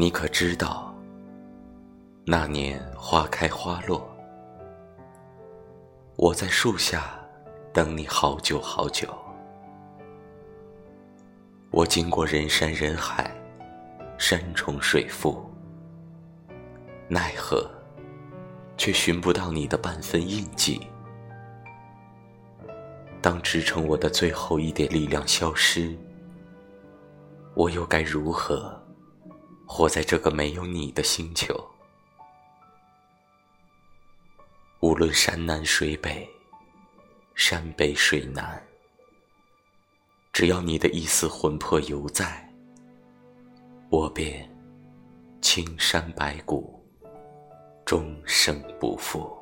你可知道，那年花开花落，我在树下等你好久好久。我经过人山人海，山重水复，奈何却寻不到你的半分印记。当支撑我的最后一点力量消失，我又该如何？活在这个没有你的星球，无论山南水北，山北水南，只要你的一丝魂魄犹在，我便青山白骨，终生不负。